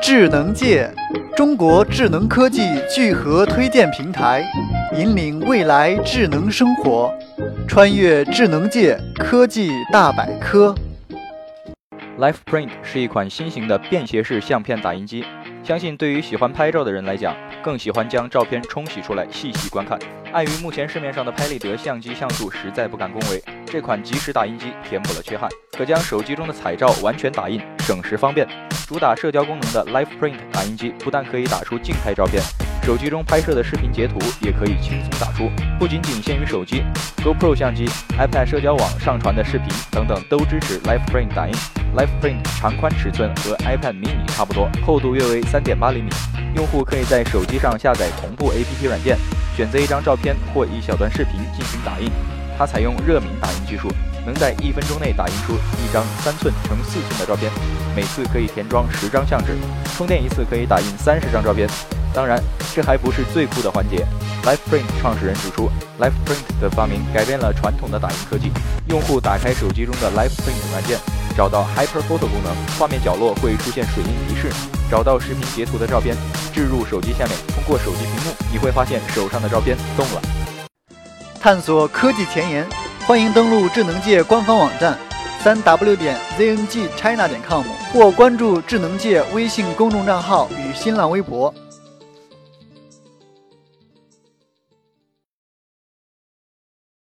智能界，中国智能科技聚合推荐平台，引领未来智能生活，穿越智能界科技大百科。LifePrint 是一款新型的便携式相片打印机，相信对于喜欢拍照的人来讲，更喜欢将照片冲洗出来细细观看。碍于目前市面上的拍立得相机像素实在不敢恭维，这款即时打印机填补了缺憾，可将手机中的彩照完全打印，省时方便。主打社交功能的 LifePrint 打印机不但可以打出静态照片，手机中拍摄的视频截图也可以轻松打出。不仅仅限于手机，GoPro 相机、iPad 社交网上传的视频等等都支持 LifePrint 打印。LifePrint 长宽尺寸和 iPad mini 差不多，厚度约为三点八厘米。用户可以在手机上下载同步 APP 软件，选择一张照片或一小段视频进行打印。它采用热敏打印技术，能在一分钟内打印出一张三寸乘四寸的照片，每次可以填装十张相纸，充电一次可以打印三十张照片。当然，这还不是最酷的环节。LifePrint 创始人指出，LifePrint 的发明改变了传统的打印科技。用户打开手机中的 LifePrint 软件。找到 HyperPhoto 功能，画面角落会出现水印提示。找到视频截图的照片，置入手机下面，通过手机屏幕，你会发现手上的照片动了。探索科技前沿，欢迎登录智能界官方网站，三 W 点 ZNGChina 点 com，或关注智能界微信公众账号与新浪微博。